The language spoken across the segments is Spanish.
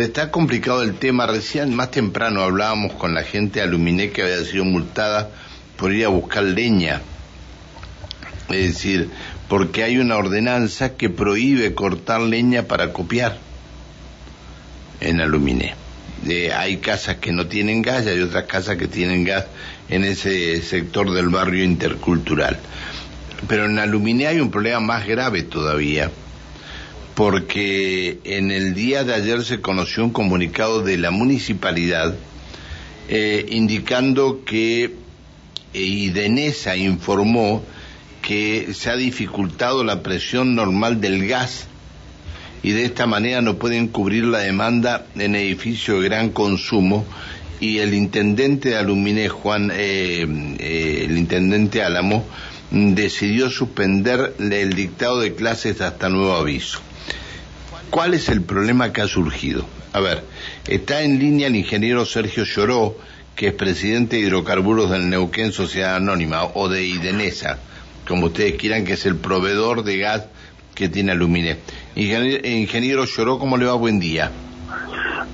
Está complicado el tema. Recién, más temprano, hablábamos con la gente de Aluminé que había sido multada por ir a buscar leña. Es decir, porque hay una ordenanza que prohíbe cortar leña para copiar en Aluminé. hay casas que no tienen gas y hay otras casas que tienen gas en ese sector del barrio intercultural. Pero en Aluminé hay un problema más grave todavía, porque en el día de ayer se conoció un comunicado de la municipalidad eh, indicando que eh, Idenesa informó que se ha dificultado la presión normal del gas y de esta manera no pueden cubrir la demanda en edificios de gran consumo y el intendente de Aluminé, Juan, eh, eh, el intendente Álamo, decidió suspender el dictado de clases hasta nuevo aviso. ¿Cuál es el problema que ha surgido? A ver, está en línea el ingeniero Sergio Lloró, que es presidente de hidrocarburos del Neuquén Sociedad Anónima o de Idenesa, como ustedes quieran, que es el proveedor de gas que tiene Aluminé. Ingeniero, ingeniero Lloró, ¿cómo le va? Buen día.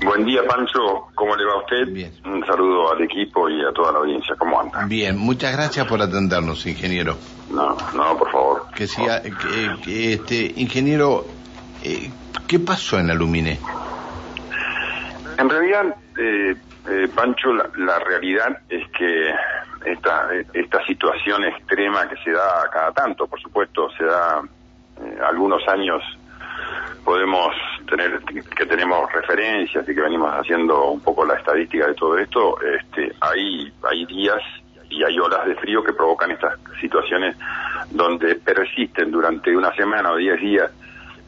Buen día, Pancho. ¿Cómo le va a usted? Bien. Un saludo al equipo y a toda la audiencia. ¿Cómo anda? Bien, muchas gracias por atendernos, ingeniero. No, no, por favor. Que siga, que, este, ingeniero, eh, ¿qué pasó en Aluminé? En realidad, eh, eh, Pancho, la, realidad es que esta, situación extrema que se da cada tanto, por supuesto, se da algunos años podemos tener que tenemos referencias y que venimos haciendo un poco la estadística de todo esto, este, hay hay días y hay olas de frío que provocan estas situaciones donde persisten durante una semana o diez días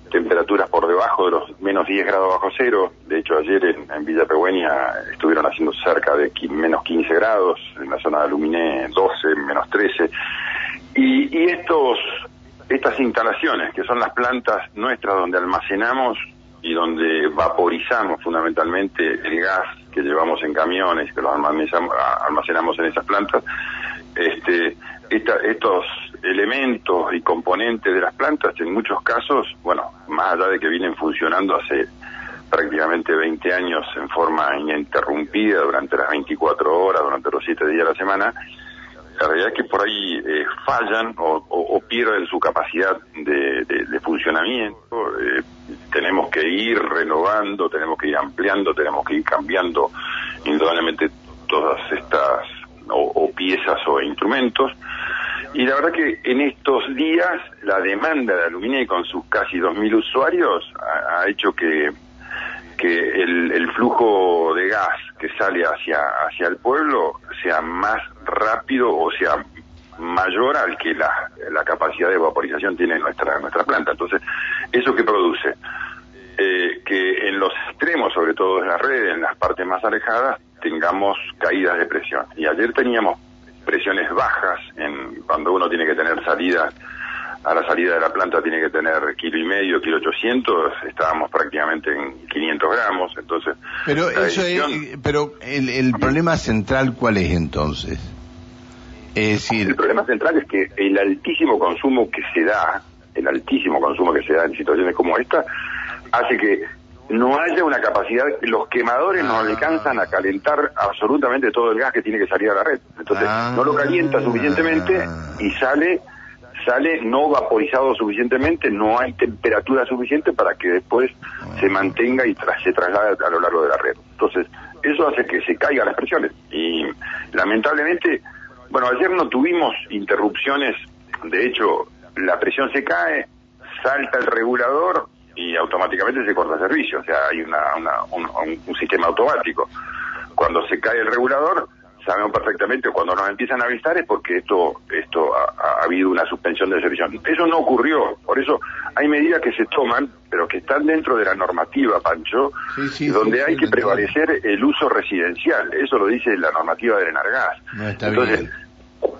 temperaturas por debajo de los menos 10 grados bajo cero. De hecho, ayer en, Villa Pegüeña estuvieron haciendo cerca de menos 15 grados, en la zona de Aluminé 12, menos 13. Y, estos estas instalaciones, que son las plantas nuestras donde almacenamos y donde vaporizamos fundamentalmente el gas que llevamos en camiones, que lo almacenamos en esas plantas, este, estos elementos y componentes de las plantas, en muchos casos, bueno, más allá de que vienen funcionando hace prácticamente 20 años en forma ininterrumpida durante las 24 horas, durante los 7 días de la semana, la realidad es que por ahí eh, fallan o, pierden su capacidad de, funcionamiento. Eh, tenemos que ir renovando, tenemos que ir ampliando, tenemos que ir cambiando indudablemente todas estas o, piezas o instrumentos. Y la verdad que en estos días la demanda de aluminio con sus casi 2.000 usuarios ha, hecho que que el, flujo de gas que sale hacia, hacia el pueblo sea más rápido o sea mayor al que la, la capacidad de vaporización tiene nuestra, nuestra planta. Entonces, ¿eso que produce? Eh, que en los extremos, sobre todo en la red, en las partes más alejadas, tengamos caídas de presión. Y ayer teníamos presiones bajas cuando uno tiene que tener salidas a la salida de la planta tiene que tener kilo y medio, kilo ochocientos, estábamos prácticamente en 500 gramos, entonces... Pero eso pero el, el problema central, ¿cuál es entonces? Es decir... El problema central es que el altísimo consumo que se da, el altísimo consumo que se da en situaciones como esta, hace que no haya una capacidad, los quemadores no ah. alcanzan a calentar absolutamente todo el gas que tiene que salir a la red. Entonces, no lo calienta suficientemente y sale sale no vaporizado suficientemente, no hay temperatura suficiente para que después se mantenga y se traslade a lo largo de la red. Entonces, eso hace que se caigan las presiones. Y lamentablemente, bueno, ayer no tuvimos interrupciones, de hecho, la presión se cae, salta el regulador y automáticamente se corta el servicio, o sea, hay una, un sistema automático. Cuando se cae el regulador, sabemos perfectamente cuando nos empiezan a avisar es porque esto esto ha, habido una suspensión de servicio. Eso no ocurrió, por eso hay medidas que se toman, pero que están dentro de la normativa, Pancho, donde hay que prevalecer el uso residencial. Eso lo dice la normativa del Enargas. Entonces,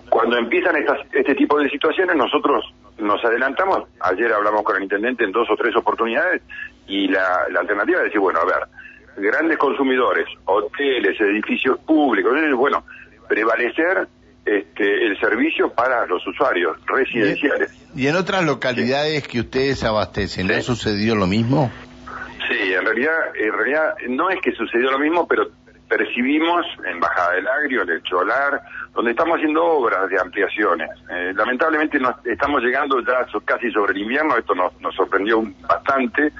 cuando empiezan estas, este tipo de situaciones, nosotros nos adelantamos. Ayer hablamos con el intendente en dos o tres oportunidades y la, la alternativa es decir, bueno, a ver, grandes consumidores, hoteles, edificios públicos, bueno, prevalecer este, el servicio para los usuarios residenciales. ¿Y en otras localidades que ustedes abastecen, no sucedió lo mismo? Sí, en realidad, en realidad no es que sucedió lo mismo, pero percibimos en Bajada del Agrio, en el Cholar, donde estamos haciendo obras de ampliaciones. Eh, lamentablemente nos, estamos llegando ya casi sobre el invierno, esto nos, nos sorprendió bastante,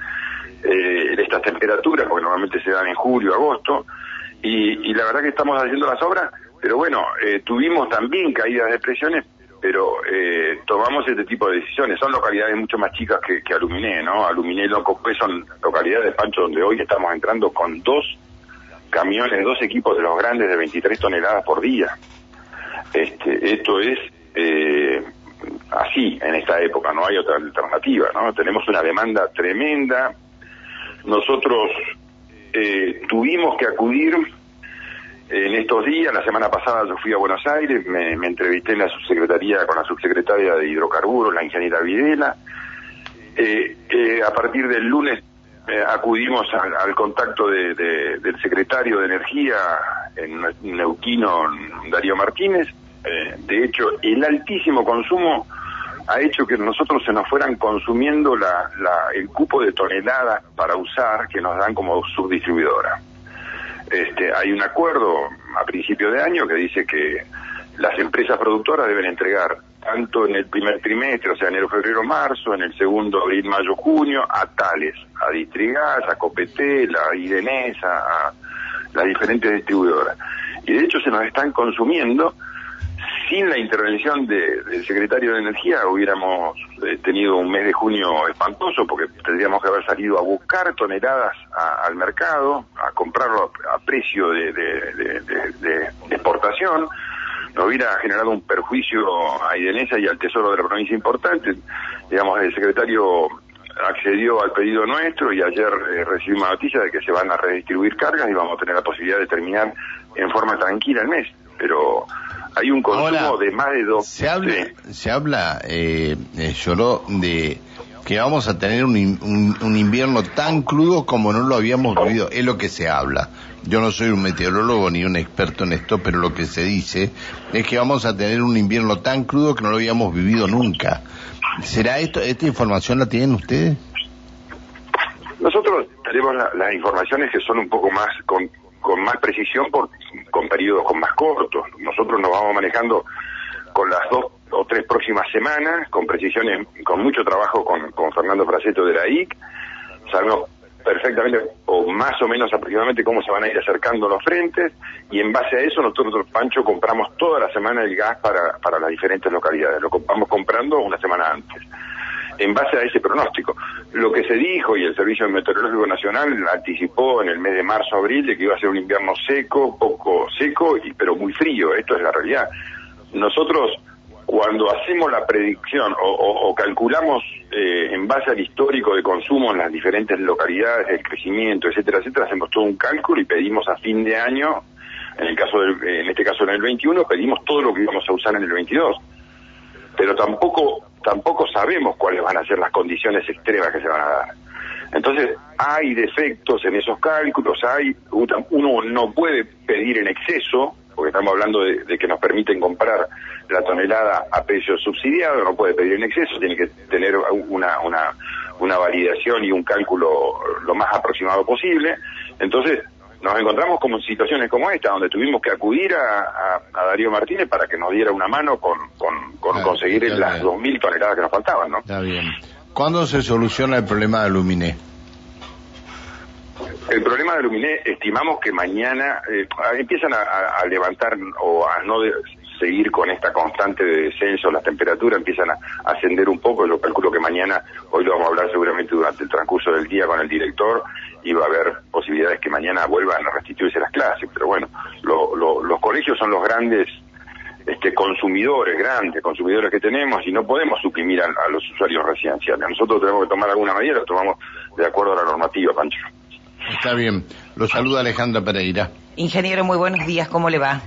eh, estas temperaturas, porque normalmente se dan en julio, agosto, y, y la verdad que estamos haciendo las obras, pero bueno, eh, tuvimos también caídas de presiones, pero eh, tomamos este tipo de decisiones. Son localidades mucho más chicas que, que Aluminé, ¿no? Aluminé y Locopé son localidades de Pancho donde hoy estamos entrando con dos camiones, dos equipos de los grandes de 23 toneladas por día. Este, esto es eh, así en esta época, no hay otra alternativa, ¿no? Tenemos una demanda tremenda. Nosotros eh, tuvimos que acudir en estos días, la semana pasada yo fui a Buenos Aires, me, entrevisté en la subsecretaría con la subsecretaria de Hidrocarburos, la ingeniera Videla. Eh, eh, a partir del lunes eh, acudimos al, contacto del secretario de Energía en Neuquino, Darío Martínez. de hecho, el altísimo consumo ha hecho que nosotros se nos fueran consumiendo la, el cupo de toneladas para usar que nos dan como subdistribuidora. Este, hay un acuerdo a principio de año que dice que las empresas productoras deben entregar tanto en el primer trimestre, o sea, enero, febrero, marzo, en el segundo, abril, mayo, junio, a tales, a Distrigas, a Copetel, a Idenesa, a las diferentes distribuidoras. Y de hecho se nos están consumiendo sin la intervención del secretario de Energía hubiéramos eh, tenido un mes de junio espantoso porque tendríamos que haber salido a buscar toneladas al mercado, a comprarlo a, precio de, exportación, hubiera generado un perjuicio a Idenesa y al Tesoro de la provincia importante. Digamos, el secretario accedió al pedido nuestro y ayer eh, recibimos noticia de que se van a redistribuir cargas y vamos a tener la posibilidad de terminar en forma tranquila el mes. Pero hay un consumo de más de dos. Se habla, se habla eh, eh de que vamos a tener un, un, invierno tan crudo como no lo habíamos vivido. Es lo que se habla. Yo no soy un meteorólogo ni un experto en esto, pero lo que se dice es que vamos a tener un invierno tan crudo que no lo habíamos vivido nunca. ¿Será esto, esta información la tienen ustedes? Nosotros tenemos las informaciones que son un poco más con, con más precisión por, con periodos con más cortos. Nosotros nos vamos manejando con las dos o tres próximas semanas, con precisiones, con mucho trabajo con, con Fernando Fraceto de la IC. Sabemos perfectamente, o más o menos aproximadamente, cómo se van a ir acercando los frentes, y en base a eso nosotros, Pancho, compramos toda la semana el gas para, para las diferentes localidades. Lo vamos comprando una semana antes en base a ese pronóstico. Lo que se dijo y el Servicio Meteorológico Nacional anticipó en el mes de marzo-abril de que iba a ser un invierno seco, poco seco, y, pero muy frío. Esto es la realidad. Nosotros cuando hacemos la predicción o, calculamos eh, en base al histórico de consumo en las diferentes localidades, el crecimiento, etcétera, etcétera, hacemos todo un cálculo y pedimos a fin de año, en el caso del, en este caso en el 21, pedimos todo lo que íbamos a usar en el 22. Pero tampoco tampoco sabemos cuáles van a ser las condiciones extremas que se van a dar. Entonces, hay defectos en esos cálculos, hay uno no puede pedir en exceso, porque estamos hablando de, que nos permiten comprar la tonelada a precio subsidiado, no puede pedir en exceso, tiene que tener una, una, una validación y un cálculo lo más aproximado posible. Entonces, nos encontramos como situaciones como esta, donde tuvimos que acudir a, Darío Martínez para que nos diera una mano con, con, conseguir las 2.000 toneladas que nos faltaban, ¿no? Está bien. ¿Cuándo se soluciona el problema de Aluminé? El problema de Aluminé, estimamos que mañana eh, empiezan a, levantar o a no seguir con esta constante de descenso, las temperaturas empiezan a ascender un poco, yo calculo que mañana, hoy lo vamos a hablar seguramente durante el transcurso del día con el director, y va a haber posibilidades que mañana vuelvan a restituirse las clases, pero bueno, los colegios son los grandes este, consumidores, grandes consumidores que tenemos y no podemos suprimir a, los usuarios residenciales. Nosotros tenemos que tomar alguna medida, lo tomamos de acuerdo a la normativa, Pancho. Está bien. Lo saluda Alejandra Pereira. Ingeniero, muy buenos días. ¿Cómo le va?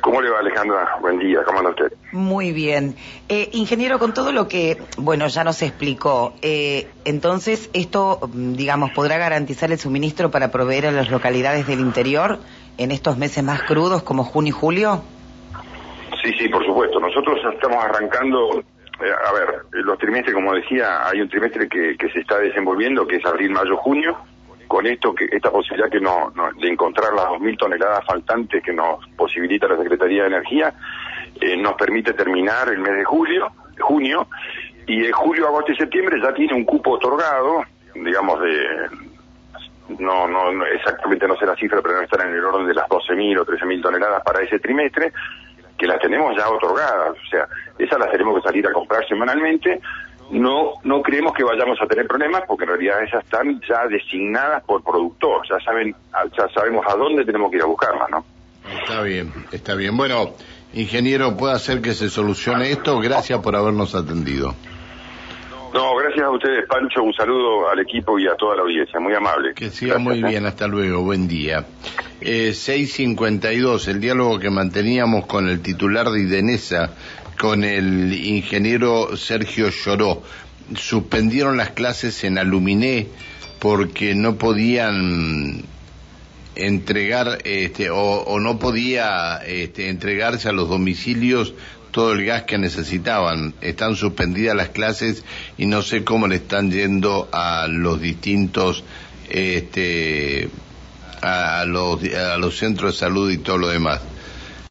¿Cómo le va Alejandra? Buen día, ¿cómo anda usted? Muy bien. Eh, ingeniero, con todo lo que, bueno, ya nos explicó, eh, entonces esto, digamos, podrá garantizar el suministro para proveer a las localidades del interior en estos meses más crudos como junio y julio? Sí, sí, por supuesto. Nosotros estamos arrancando eh, a ver, los trimestres, como decía, hay un trimestre que, que se está desenvolviendo, que es abril, mayo, junio, con esto que esta posibilidad que no, de encontrar las 2.000 toneladas faltantes que nos posibilita la Secretaría de Energía, eh, nos permite terminar el mes de julio, junio, y en julio, agosto y septiembre ya tiene un cupo otorgado, digamos, de no, no, exactamente no sé la cifra, pero no estar en el orden de las 12.000 o 13.000 toneladas para ese trimestre, que las tenemos ya otorgadas, o sea, esas las tenemos que salir a comprar semanalmente. No, no creemos que vayamos a tener problemas porque en realidad esas están ya designadas por productor, ya saben, ya sabemos a dónde tenemos que ir a buscarlas, ¿no? Está bien, está bien. Bueno, ingeniero, puede hacer que se solucione esto. Gracias por habernos atendido. No, gracias a ustedes, Pancho. Un saludo al equipo y a toda la audiencia. Muy amable. Que siga muy ¿eh? bien. Hasta luego. Buen día. Eh, 652, el diálogo que manteníamos con el titular de Idenesa, con el ingeniero Sergio Lloró. Suspendieron las clases en Aluminé porque no podían entregar este, o, no podía este, entregarse a los domicilios todo el gas que necesitaban. Están suspendidas las clases y no sé cómo le están yendo a los distintos, este, a los, a los centros de salud y todo lo demás.